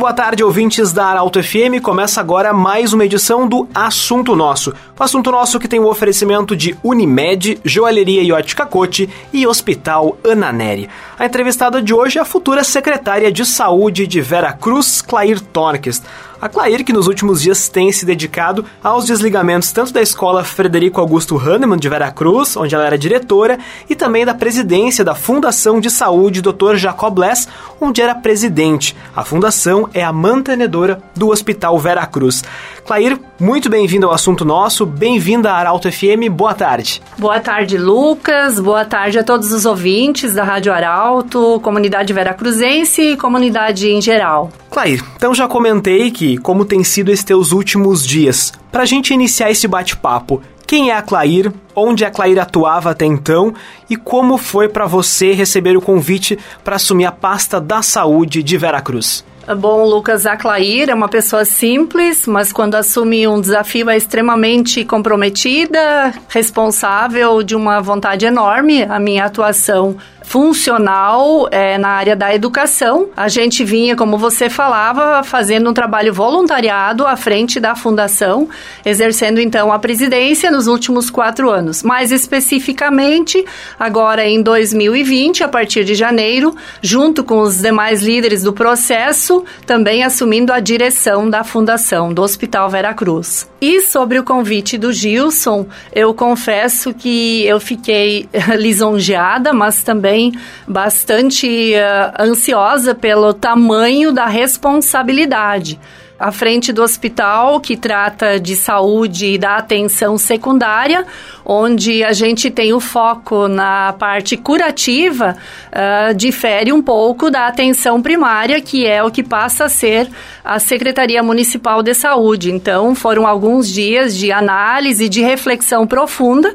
Boa tarde, ouvintes da Arauto FM. Começa agora mais uma edição do Assunto Nosso. O Assunto Nosso que tem o oferecimento de Unimed, Joalheria e Ótica Cote e Hospital Ana Neri. A entrevistada de hoje é a futura secretária de Saúde de Vera Cruz, Clair Torques. A Clair, que nos últimos dias tem se dedicado aos desligamentos tanto da escola Frederico Augusto Hahnemann de Veracruz, onde ela era diretora, e também da presidência da Fundação de Saúde Dr. Jacob Less, onde era presidente. A fundação é a mantenedora do Hospital Veracruz. Clair, muito bem-vindo ao assunto nosso, bem-vinda à Arauto FM, boa tarde. Boa tarde, Lucas, boa tarde a todos os ouvintes da Rádio Arauto, comunidade veracruzense e comunidade em geral. Clair, então já comentei que como tem sido estes teus últimos dias. Pra gente iniciar esse bate-papo, quem é a Clair, onde a Clair atuava até então e como foi para você receber o convite para assumir a pasta da saúde de Veracruz? Bom, Lucas Aclair é uma pessoa simples, mas quando assume um desafio é extremamente comprometida, responsável, de uma vontade enorme. A minha atuação funcional é, na área da educação. A gente vinha, como você falava, fazendo um trabalho voluntariado à frente da fundação, exercendo então a presidência nos últimos quatro anos. Mais especificamente, agora em 2020, a partir de janeiro, junto com os demais líderes do processo, também assumindo a direção da fundação do Hospital Vera Cruz. E sobre o convite do Gilson, eu confesso que eu fiquei lisonjeada, mas também também bastante uh, ansiosa pelo tamanho da responsabilidade à frente do hospital que trata de saúde e da atenção secundária, onde a gente tem o foco na parte curativa, uh, difere um pouco da atenção primária, que é o que passa a ser a Secretaria Municipal de Saúde. Então, foram alguns dias de análise, de reflexão profunda,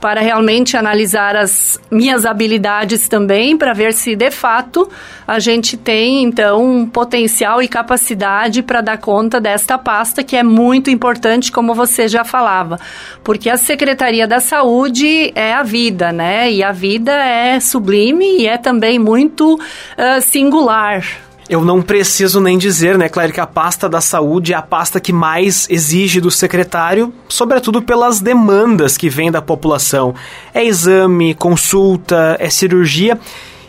para realmente analisar as minhas habilidades também, para ver se de fato a gente tem, então, potencial e capacidade para dar conta desta pasta que é muito importante, como você já falava, porque a Secretaria da Saúde é a vida, né? E a vida é sublime e é também muito uh, singular. Eu não preciso nem dizer, né, Claire, que a pasta da saúde é a pasta que mais exige do secretário, sobretudo pelas demandas que vêm da população. É exame, consulta, é cirurgia.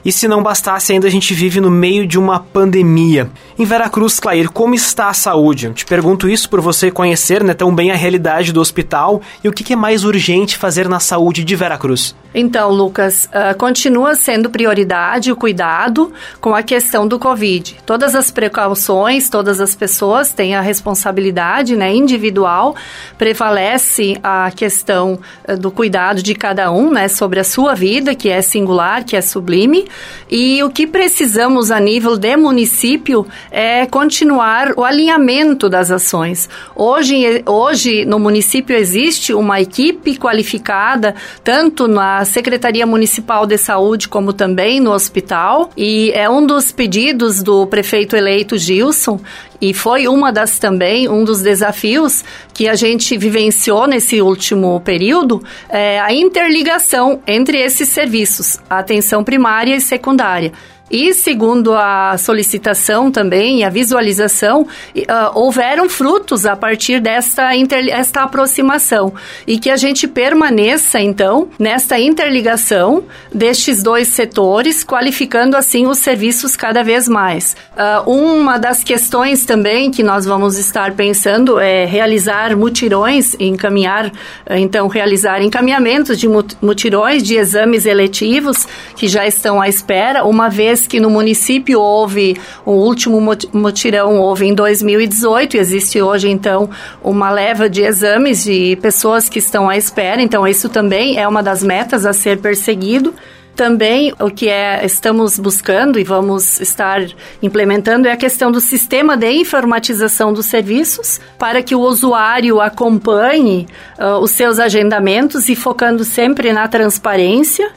E se não bastasse, ainda a gente vive no meio de uma pandemia. Em Veracruz, Clair, como está a saúde? Eu te pergunto isso por você conhecer né, tão bem a realidade do hospital e o que é mais urgente fazer na saúde de Veracruz. Então, Lucas, uh, continua sendo prioridade o cuidado com a questão do Covid. Todas as precauções, todas as pessoas têm a responsabilidade né, individual, prevalece a questão uh, do cuidado de cada um né, sobre a sua vida, que é singular, que é sublime, e o que precisamos a nível de município é continuar o alinhamento das ações. Hoje, hoje no município existe uma equipe qualificada, tanto na Secretaria Municipal de Saúde como também no hospital, e é um dos pedidos do prefeito eleito Gilson, e foi uma das também, um dos desafios que a gente vivenciou nesse último período, é a interligação entre esses serviços, atenção primária e secundária. E segundo a solicitação também e a visualização, uh, houveram frutos a partir desta esta aproximação e que a gente permaneça então nesta interligação destes dois setores, qualificando assim os serviços cada vez mais. Uh, uma das questões também que nós vamos estar pensando é realizar mutirões, encaminhar, então realizar encaminhamentos de mutirões de exames eletivos que já estão à espera, uma vez vez que no município houve, o último mutirão houve em 2018, existe hoje então uma leva de exames de pessoas que estão à espera, então isso também é uma das metas a ser perseguido. Também o que é, estamos buscando e vamos estar implementando é a questão do sistema de informatização dos serviços para que o usuário acompanhe uh, os seus agendamentos e focando sempre na transparência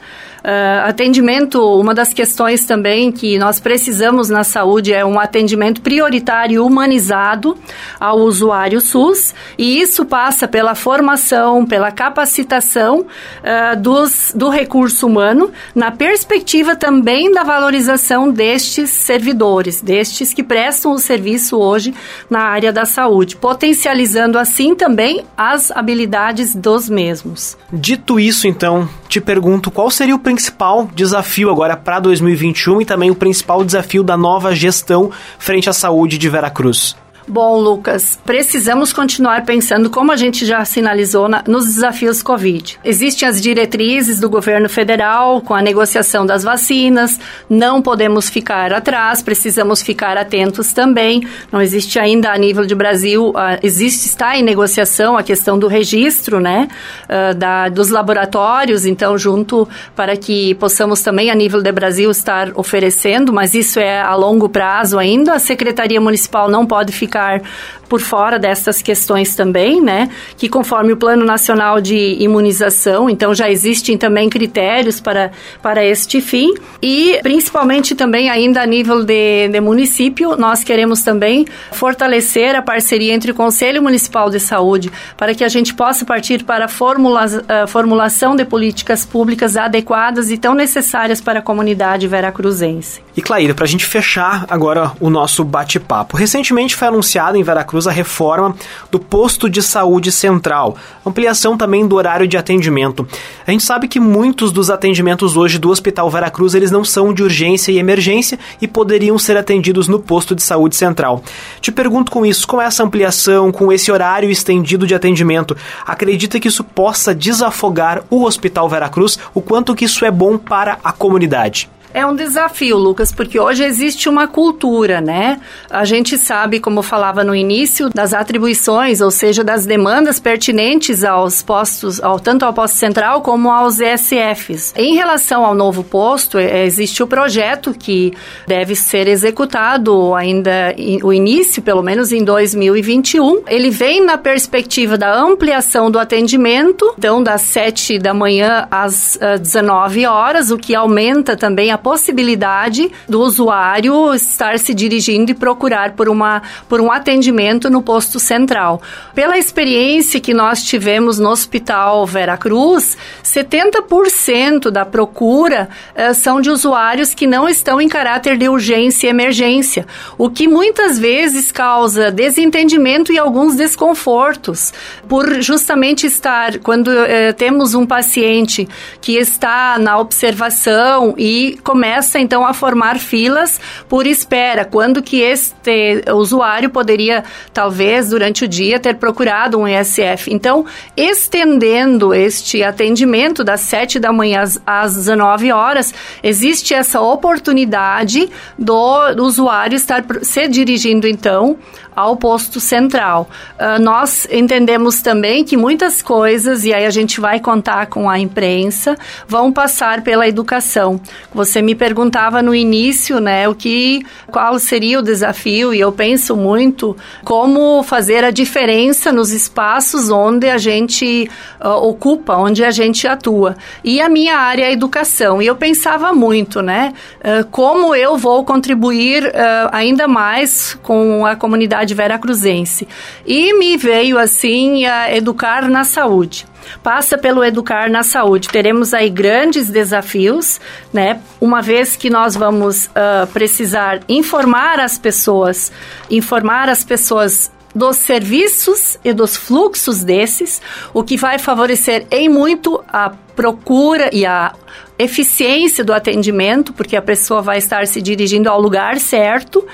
Uh, atendimento, uma das questões também que nós precisamos na saúde é um atendimento prioritário humanizado ao usuário SUS, e isso passa pela formação, pela capacitação uh, dos, do recurso humano, na perspectiva também da valorização destes servidores, destes que prestam o serviço hoje na área da saúde, potencializando assim também as habilidades dos mesmos. Dito isso, então, te pergunto qual seria o principal desafio agora para 2021 e também o principal desafio da nova gestão frente à saúde de Veracruz? Bom, Lucas, precisamos continuar pensando, como a gente já sinalizou, na, nos desafios Covid. Existem as diretrizes do governo federal com a negociação das vacinas, não podemos ficar atrás, precisamos ficar atentos também. Não existe ainda a nível de Brasil, existe, está em negociação a questão do registro, né, uh, da, dos laboratórios, então, junto para que possamos também, a nível de Brasil, estar oferecendo, mas isso é a longo prazo ainda. A Secretaria Municipal não pode ficar ficar por fora dessas questões também, né? Que conforme o Plano Nacional de Imunização, então já existem também critérios para, para este fim. E principalmente também ainda a nível de, de município, nós queremos também fortalecer a parceria entre o Conselho Municipal de Saúde para que a gente possa partir para a formula, formulação de políticas públicas adequadas e tão necessárias para a comunidade veracruzense. E Claíra, para a gente fechar agora o nosso bate-papo. Recentemente foi anunciada em Veracruz a reforma do posto de saúde central, ampliação também do horário de atendimento. A gente sabe que muitos dos atendimentos hoje do Hospital Veracruz eles não são de urgência e emergência e poderiam ser atendidos no posto de saúde central. Te pergunto com isso, com essa ampliação, com esse horário estendido de atendimento, acredita que isso possa desafogar o Hospital Veracruz? O quanto que isso é bom para a comunidade? É um desafio, Lucas, porque hoje existe uma cultura, né? A gente sabe, como falava no início, das atribuições, ou seja, das demandas pertinentes aos postos, ao, tanto ao posto central como aos ESFs. Em relação ao novo posto, é, existe o projeto que deve ser executado ainda, o início, pelo menos em 2021. Ele vem na perspectiva da ampliação do atendimento, então das 7 da manhã às 19 horas, o que aumenta também a possibilidade do usuário estar se dirigindo e procurar por, uma, por um atendimento no posto central. Pela experiência que nós tivemos no Hospital Vera Cruz, 70% da procura eh, são de usuários que não estão em caráter de urgência e emergência, o que muitas vezes causa desentendimento e alguns desconfortos, por justamente estar, quando eh, temos um paciente que está na observação e começa então a formar filas por espera, quando que este usuário poderia talvez durante o dia ter procurado um ESF. Então, estendendo este atendimento das 7 da manhã às, às 19 horas, existe essa oportunidade do, usuário estar se dirigindo então ao posto central. Uh, nós entendemos também que muitas coisas, e aí a gente vai contar com a imprensa, vão passar pela educação. Você me perguntava no início, né, o que, qual seria o desafio, e eu penso muito como fazer a diferença nos espaços onde a gente uh, ocupa, onde a gente atua. E a minha área é a educação, e eu pensava muito, né, uh, como eu vou contribuir ainda mais com a comunidade comunidade veracruzense. E me veio assim a educar na saúde passa pelo educar na saúde. Teremos aí grandes desafios, né? Uma vez que nós vamos uh, precisar informar as pessoas, informar as pessoas dos serviços e dos fluxos desses, o que vai favorecer em muito a procura e a eficiência do atendimento, porque a pessoa vai estar se dirigindo ao lugar certo.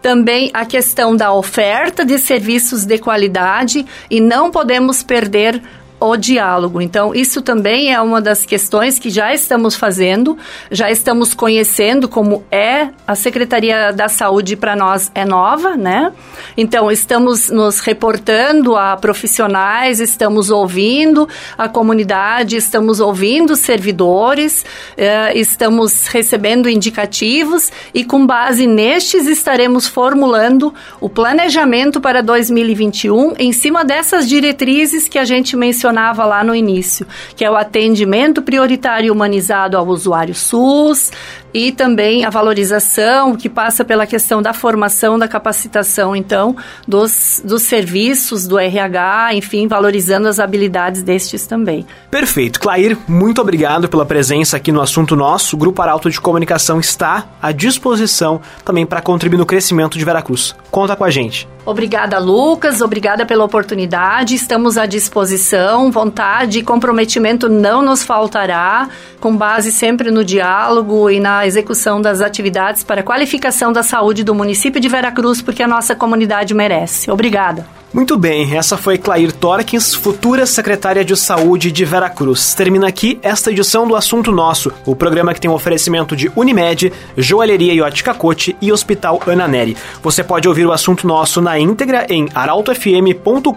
Também a questão da oferta de serviços de qualidade e não podemos perder o diálogo. Então, isso também é uma das questões que já estamos fazendo, já estamos conhecendo como é a Secretaria da Saúde para nós é nova, né? Então, estamos nos reportando a profissionais, estamos ouvindo a comunidade, estamos ouvindo servidores, eh, estamos recebendo indicativos e, com base nestes, estaremos formulando o planejamento para 2021 em cima dessas diretrizes que a gente mencionou mencionava lá no início, que é o atendimento prioritário humanizado ao usuário SUS e também a valorização que passa pela questão da formação, da capacitação, então, dos, dos serviços do RH, enfim, valorizando as habilidades destes também. Perfeito. Clair, muito obrigado pela presença aqui no Assunto Nosso. O Grupo Arauto de Comunicação está à disposição também para contribuir no crescimento de Veracruz. Conta com a gente. Obrigada, Lucas. Obrigada pela oportunidade. Estamos à disposição. Vontade e comprometimento não nos faltará, com base sempre no diálogo e na execução das atividades para qualificação da saúde do município de Veracruz, porque a nossa comunidade merece. Obrigada. Muito bem, essa foi Clair Torkins, futura secretária de Saúde de Veracruz. Termina aqui esta edição do Assunto Nosso, o programa que tem um oferecimento de Unimed, Joalheria Iote Cacote e Hospital Ana Neri. Você pode ouvir o Assunto Nosso na íntegra em arautofm.com.br.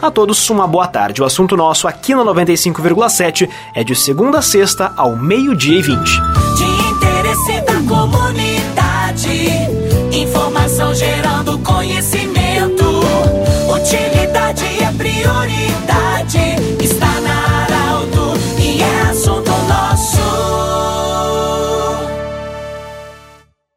A todos uma boa tarde. O Assunto Nosso aqui no 95,7 é de segunda a sexta ao meio-dia e 20. De interesse da comunidade. Utilidade é prioridade. Está na